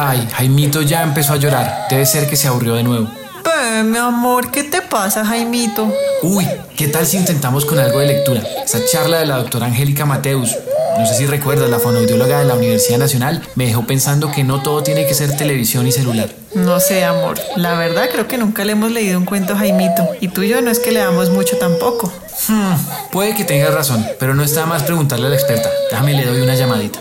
Ay, Jaimito ya empezó a llorar. Debe ser que se aburrió de nuevo. Eh, mi amor, ¿qué te pasa, Jaimito? Uy, ¿qué tal si intentamos con algo de lectura? Esa charla de la doctora Angélica Mateus. No sé si recuerdas, la fonoaudióloga de la Universidad Nacional me dejó pensando que no todo tiene que ser televisión y celular. No sé, amor. La verdad creo que nunca le hemos leído un cuento a Jaimito. Y tú y yo no es que leamos mucho tampoco. Hmm, puede que tengas razón, pero no está más preguntarle a la experta. Déjame le doy una llamadita.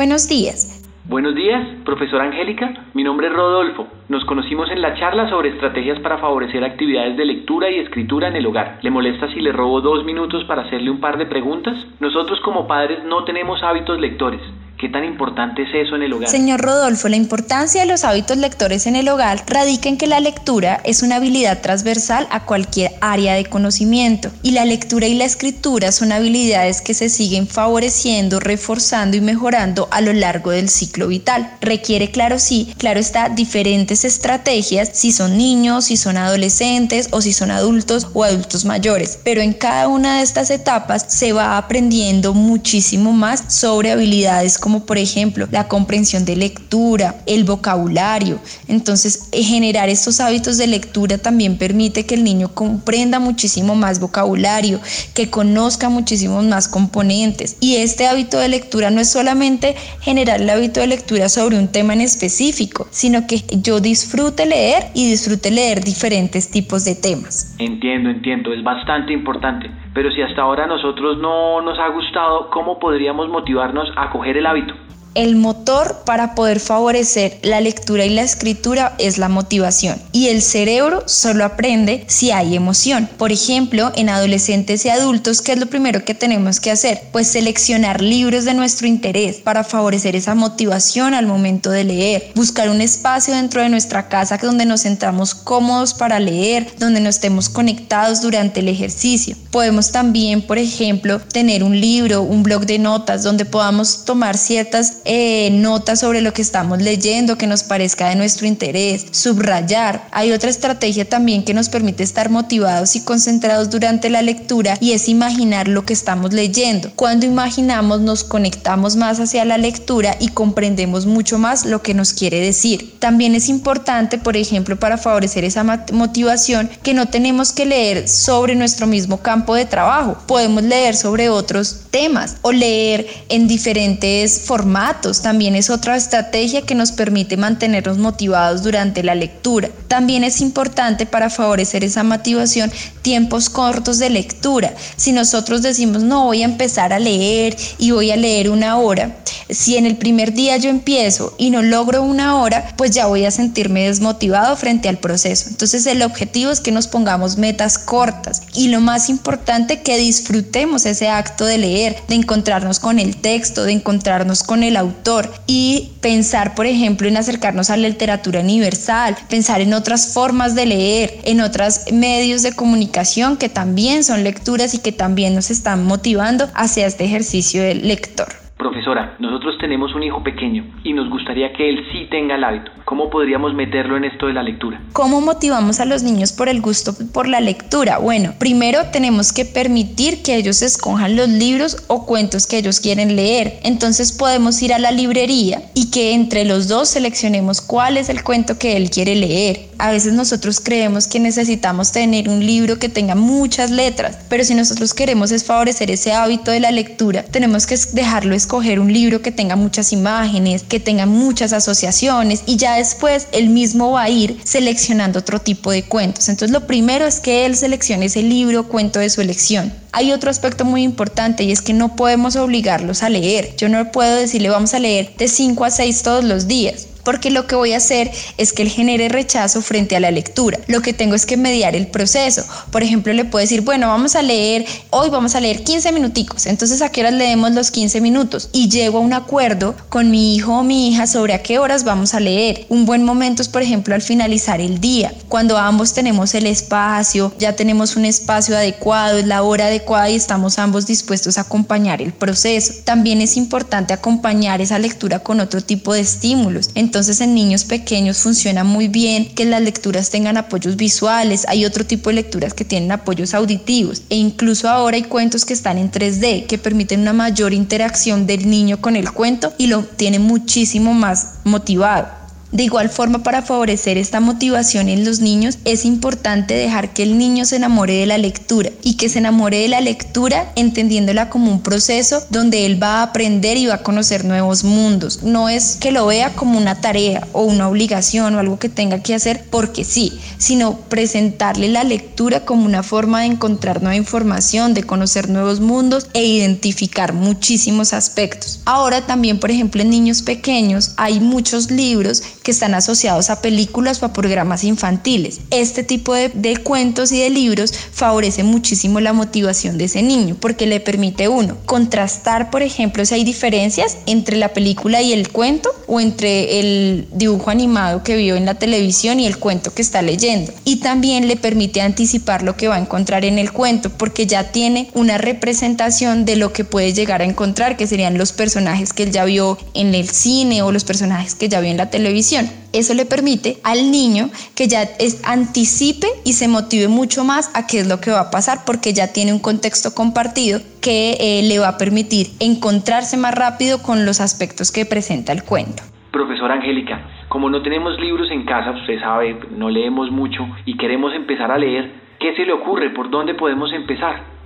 Buenos días. Buenos días, profesora Angélica. Mi nombre es Rodolfo. Nos conocimos en la charla sobre estrategias para favorecer actividades de lectura y escritura en el hogar. ¿Le molesta si le robo dos minutos para hacerle un par de preguntas? Nosotros como padres no tenemos hábitos lectores. ¿Qué tan importante es eso en el hogar? Señor Rodolfo, la importancia de los hábitos lectores en el hogar radica en que la lectura es una habilidad transversal a cualquier área de conocimiento y la lectura y la escritura son habilidades que se siguen favoreciendo, reforzando y mejorando a lo largo del ciclo vital. Requiere, claro sí, claro está, diferentes estrategias si son niños, si son adolescentes o si son adultos o adultos mayores, pero en cada una de estas etapas se va aprendiendo muchísimo más sobre habilidades como como por ejemplo la comprensión de lectura, el vocabulario. Entonces, eh, generar estos hábitos de lectura también permite que el niño comprenda muchísimo más vocabulario, que conozca muchísimos más componentes. Y este hábito de lectura no es solamente generar el hábito de lectura sobre un tema en específico, sino que yo disfrute leer y disfrute leer diferentes tipos de temas. Entiendo, entiendo, es bastante importante. Pero si hasta ahora a nosotros no nos ha gustado, ¿cómo podríamos motivarnos a coger el hábito? El motor para poder favorecer la lectura y la escritura es la motivación y el cerebro solo aprende si hay emoción. Por ejemplo, en adolescentes y adultos, ¿qué es lo primero que tenemos que hacer? Pues seleccionar libros de nuestro interés para favorecer esa motivación al momento de leer, buscar un espacio dentro de nuestra casa donde nos sentamos cómodos para leer, donde nos estemos conectados durante el ejercicio. Podemos también, por ejemplo, tener un libro, un blog de notas donde podamos tomar ciertas eh, notas sobre lo que estamos leyendo que nos parezca de nuestro interés, subrayar. Hay otra estrategia también que nos permite estar motivados y concentrados durante la lectura y es imaginar lo que estamos leyendo. Cuando imaginamos nos conectamos más hacia la lectura y comprendemos mucho más lo que nos quiere decir. También es importante, por ejemplo, para favorecer esa motivación, que no tenemos que leer sobre nuestro mismo campo de trabajo. Podemos leer sobre otros temas o leer en diferentes formatos también es otra estrategia que nos permite mantenernos motivados durante la lectura. También es importante para favorecer esa motivación tiempos cortos de lectura. Si nosotros decimos, no, voy a empezar a leer y voy a leer una hora, si en el primer día yo empiezo y no logro una hora, pues ya voy a sentirme desmotivado frente al proceso. Entonces el objetivo es que nos pongamos metas cortas y lo más importante que disfrutemos ese acto de leer, de encontrarnos con el texto, de encontrarnos con el autor y pensar, por ejemplo, en acercarnos a la literatura universal, pensar en otras formas de leer, en otros medios de comunicación que también son lecturas y que también nos están motivando hacia este ejercicio del lector. Profesora, nosotros tenemos un hijo pequeño y nos gustaría que él sí tenga el hábito. ¿Cómo podríamos meterlo en esto de la lectura? ¿Cómo motivamos a los niños por el gusto por la lectura? Bueno, primero tenemos que permitir que ellos escojan los libros o cuentos que ellos quieren leer. Entonces podemos ir a la librería y que entre los dos seleccionemos cuál es el cuento que él quiere leer. A veces nosotros creemos que necesitamos tener un libro que tenga muchas letras, pero si nosotros queremos es favorecer ese hábito de la lectura, tenemos que dejarlo escoger un libro que tenga muchas imágenes, que tenga muchas asociaciones y ya después él mismo va a ir seleccionando otro tipo de cuentos. Entonces lo primero es que él seleccione ese libro, cuento de su elección. Hay otro aspecto muy importante y es que no podemos obligarlos a leer. Yo no puedo decirle vamos a leer de 5 a 6 todos los días porque lo que voy a hacer es que él genere rechazo frente a la lectura. Lo que tengo es que mediar el proceso. Por ejemplo, le puedo decir, bueno, vamos a leer, hoy vamos a leer 15 minuticos, entonces a qué horas leemos los 15 minutos y llego a un acuerdo con mi hijo o mi hija sobre a qué horas vamos a leer. Un buen momento es, por ejemplo, al finalizar el día, cuando ambos tenemos el espacio, ya tenemos un espacio adecuado, es la hora adecuada y estamos ambos dispuestos a acompañar el proceso. También es importante acompañar esa lectura con otro tipo de estímulos. Entonces en niños pequeños funciona muy bien que las lecturas tengan apoyos visuales, hay otro tipo de lecturas que tienen apoyos auditivos e incluso ahora hay cuentos que están en 3D que permiten una mayor interacción del niño con el cuento y lo tiene muchísimo más motivado. De igual forma, para favorecer esta motivación en los niños, es importante dejar que el niño se enamore de la lectura y que se enamore de la lectura entendiéndola como un proceso donde él va a aprender y va a conocer nuevos mundos. No es que lo vea como una tarea o una obligación o algo que tenga que hacer porque sí, sino presentarle la lectura como una forma de encontrar nueva información, de conocer nuevos mundos e identificar muchísimos aspectos. Ahora también, por ejemplo, en niños pequeños hay muchos libros que están asociados a películas o a programas infantiles. Este tipo de, cuentos y de libros favorece muchísimo la motivación de ese niño porque le permite uno contrastar, por ejemplo, si hay diferencias entre la película y el cuento o entre el dibujo animado que vio en la televisión y el cuento que está leyendo. Y también le permite anticipar lo que va a encontrar en el cuento porque ya tiene una representación de lo que puede llegar a encontrar, que serían los personajes que él ya vio en el cine o los personajes que ya vio en la televisión eso le permite al niño que ya es, anticipe y se motive mucho más a qué es lo que va a pasar porque ya tiene un contexto compartido que eh, le va a permitir encontrarse más rápido con los aspectos que presenta el cuento. Profesora Angélica, como no tenemos libros en casa, usted sabe, no leemos mucho y queremos empezar a leer, ¿qué se le ocurre? ¿Por dónde podemos empezar?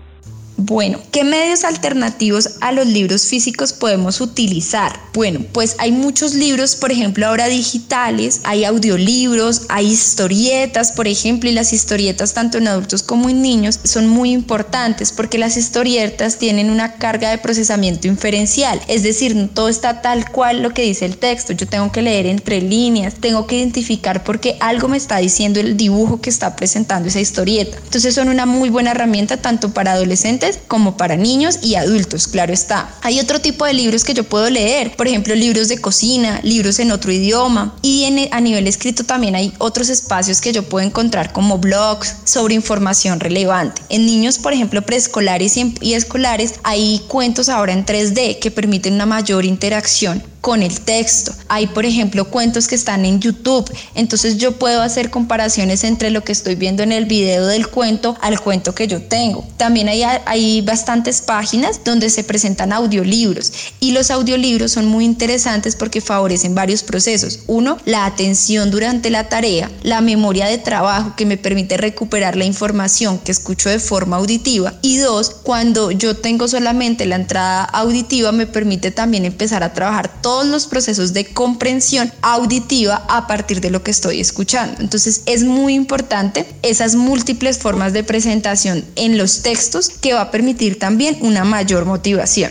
Bueno, ¿qué medios alternativos a los libros físicos podemos utilizar? Bueno, pues hay muchos libros, por ejemplo, ahora digitales, hay audiolibros, hay historietas, por ejemplo, y las historietas tanto en adultos como en niños son muy importantes porque las historietas tienen una carga de procesamiento inferencial, es decir, no todo está tal cual lo que dice el texto, yo tengo que leer entre líneas, tengo que identificar porque algo me está diciendo el dibujo que está presentando esa historieta. Entonces son una muy buena herramienta tanto para adolescentes como para niños y adultos, claro está. Hay otro tipo de libros que yo puedo leer, por ejemplo, libros de cocina, libros en otro idioma y en, a nivel escrito también hay otros espacios que yo puedo encontrar como blogs sobre información relevante. En niños, por ejemplo, preescolares y escolares, hay cuentos ahora en 3D que permiten una mayor interacción con el texto. Hay, por ejemplo, cuentos que están en YouTube, entonces yo puedo hacer comparaciones entre lo que estoy viendo en el video del cuento al cuento que yo tengo. También hay, hay bastantes páginas donde se presentan audiolibros y los audiolibros son muy interesantes porque favorecen varios procesos. Uno, la atención durante la tarea, la memoria de trabajo que me permite recuperar la información que escucho de forma auditiva y dos, cuando yo tengo solamente la entrada auditiva me permite también empezar a trabajar todo todos los procesos de comprensión auditiva a partir de lo que estoy escuchando. Entonces es muy importante esas múltiples formas de presentación en los textos que va a permitir también una mayor motivación.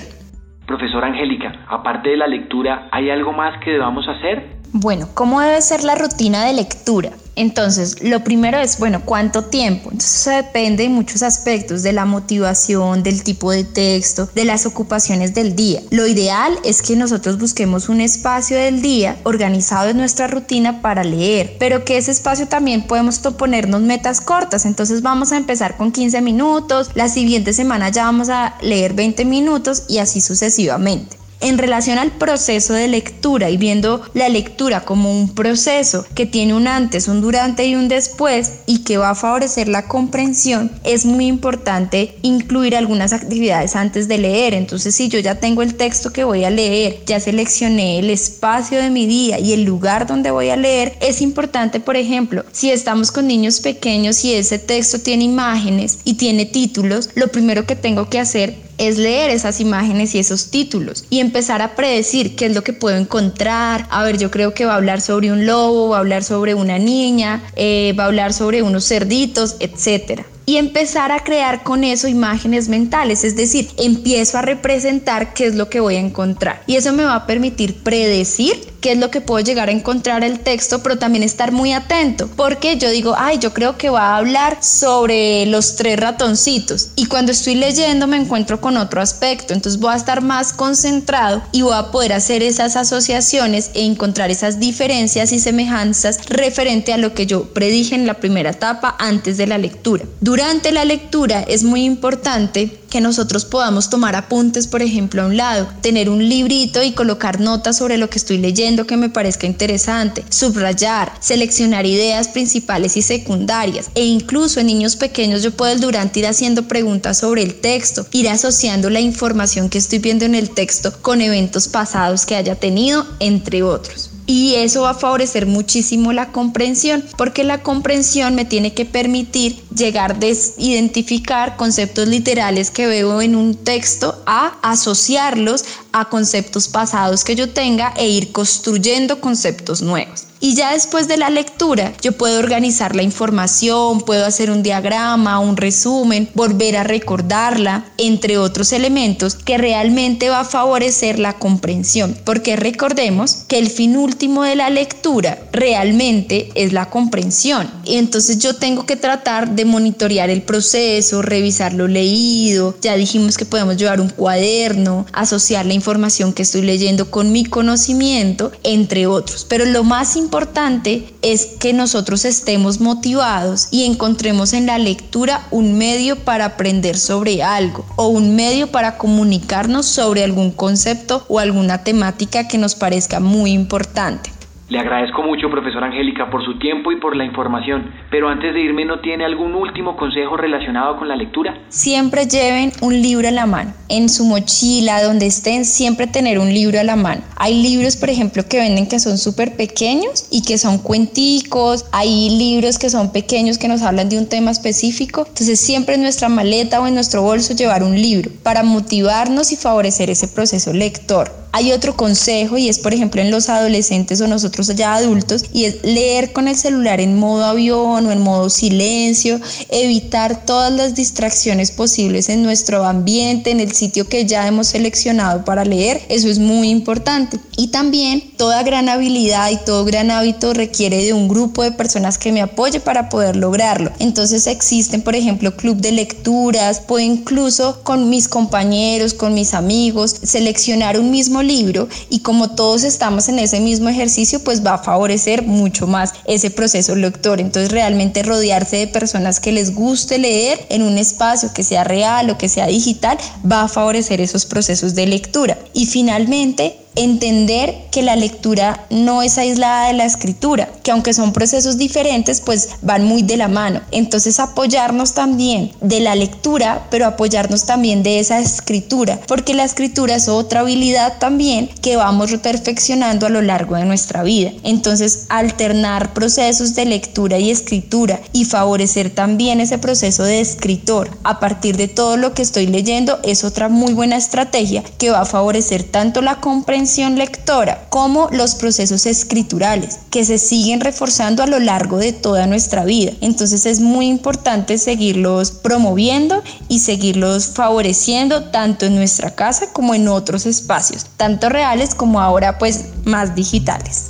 Profesora Angélica, aparte de la lectura, ¿hay algo más que debamos hacer? Bueno, ¿cómo debe ser la rutina de lectura? Entonces, lo primero es, bueno, ¿cuánto tiempo? Entonces, eso depende de muchos aspectos, de la motivación, del tipo de texto, de las ocupaciones del día. Lo ideal es que nosotros busquemos un espacio del día organizado en nuestra rutina para leer, pero que ese espacio también podemos ponernos metas cortas. Entonces, vamos a empezar con 15 minutos, la siguiente semana ya vamos a leer 20 minutos y así sucesivamente en relación al proceso de lectura y viendo la lectura como un proceso que tiene un antes, un durante y un después y que va a favorecer la comprensión, es muy importante incluir algunas actividades antes de leer. Entonces, si yo ya tengo el texto que voy a leer, ya seleccioné el espacio de mi día y el lugar donde voy a leer, es importante, por ejemplo, si estamos con niños pequeños y ese texto tiene imágenes y tiene títulos, lo primero que tengo que hacer es leer esas imágenes y esos títulos y empezar a predecir qué es lo que puedo encontrar. A ver, yo creo que va a hablar sobre un lobo, va a hablar sobre una niña, eh, va a hablar sobre unos cerditos, etcétera y empezar a crear con eso imágenes mentales, es decir, empiezo a representar qué es lo que voy a encontrar. Y eso me va a permitir predecir qué es lo que puedo llegar a encontrar el texto, pero también estar muy atento, porque yo digo, ay, yo creo que va a hablar sobre los tres ratoncitos y cuando estoy leyendo me encuentro con otro aspecto, entonces voy a estar más concentrado y voy a poder hacer esas asociaciones e encontrar esas diferencias y semejanzas referente a lo que yo predije en la primera etapa antes de la lectura. Durante la lectura es muy importante que nosotros podamos tomar apuntes, por ejemplo, a un lado, tener un librito y colocar notas sobre lo que estoy leyendo que me parezca interesante, subrayar, seleccionar ideas principales y secundarias e incluso en niños pequeños yo puedo durante ir haciendo preguntas sobre el texto, ir asociando la información que estoy viendo en el texto con eventos pasados que haya tenido, entre otros. Y eso va a favorecer muchísimo la comprensión, porque la comprensión me tiene que permitir llegar a identificar conceptos literales que veo en un texto a asociarlos a conceptos pasados que yo tenga e ir construyendo conceptos nuevos. Y ya después de la lectura, yo puedo organizar la información, puedo hacer un diagrama, un resumen, volver a recordarla, entre otros elementos que realmente va a favorecer la comprensión. Porque recordemos que el fin último de la lectura realmente es la comprensión. Y entonces yo tengo que tratar de monitorear el proceso, revisar lo leído. Ya dijimos que podemos llevar un cuaderno, asociar la información que estoy leyendo con mi conocimiento, entre otros. Pero lo más importante importante es que nosotros estemos motivados y encontremos en la lectura un medio para aprender sobre algo o un medio para comunicarnos sobre algún concepto o alguna temática que nos parezca muy importante. Le agradezco mucho, profesora Angélica, por su tiempo y por la información, pero antes de irme, ¿no tiene algún último consejo relacionado con la lectura? Siempre lleven un libro a la mano, en su mochila, donde estén, siempre tener un libro a la mano. Hay libros, por ejemplo, que venden que son súper pequeños y que son cuenticos, hay libros que son pequeños que nos hablan de un tema específico, entonces siempre en nuestra maleta o en nuestro bolso llevar un libro para motivarnos y favorecer ese proceso lector. Hay otro consejo y es, por ejemplo, en los adolescentes o nosotros ya adultos, y es leer con el celular en modo avión o en modo silencio, evitar todas las distracciones posibles en nuestro ambiente, en el sitio que ya hemos seleccionado para leer. Eso es muy importante. Y también toda gran habilidad y todo gran hábito requiere de un grupo de personas que me apoye para poder lograrlo. Entonces existen, por ejemplo, club de lecturas, puedo incluso con mis compañeros, con mis amigos, seleccionar un mismo libro y como todos estamos en ese mismo ejercicio, pues va a favorecer mucho más ese proceso lector. Entonces realmente rodearse de personas que les guste leer en un espacio que sea real o que sea digital va a favorecer esos procesos de lectura. Y finalmente, entender que la lectura no es aislada de la escritura, que aunque son procesos diferentes, pues van muy de la mano. Entonces apoyarnos también de la lectura, pero apoyarnos también de esa escritura, porque la escritura es otra habilidad también que vamos perfeccionando a lo largo de nuestra vida. Entonces alternar procesos de lectura y escritura y favorecer también ese proceso de escritor a partir de todo lo que estoy leyendo es otra muy buena estrategia que va a favorecer tanto la comprensión lectora como los procesos escriturales que se siguen reforzando a lo largo de toda nuestra vida. Entonces es muy importante seguirlos promoviendo y seguirlos favoreciendo tanto en nuestra casa como en otros espacios, tanto reales como ahora pues más digitales.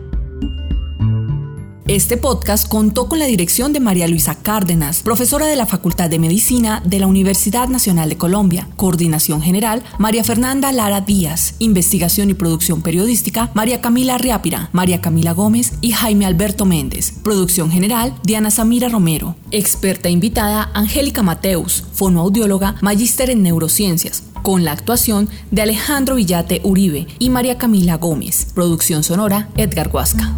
Este podcast contó con la dirección de María Luisa Cárdenas, profesora de la Facultad de Medicina de la Universidad Nacional de Colombia. Coordinación General, María Fernanda Lara Díaz. Investigación y producción periodística, María Camila Riápira, María Camila Gómez y Jaime Alberto Méndez. Producción General, Diana Samira Romero. Experta invitada, Angélica Mateus, fonoaudióloga, magíster en neurociencias con la actuación de Alejandro Villate Uribe y María Camila Gómez. Producción sonora, Edgar Huasca.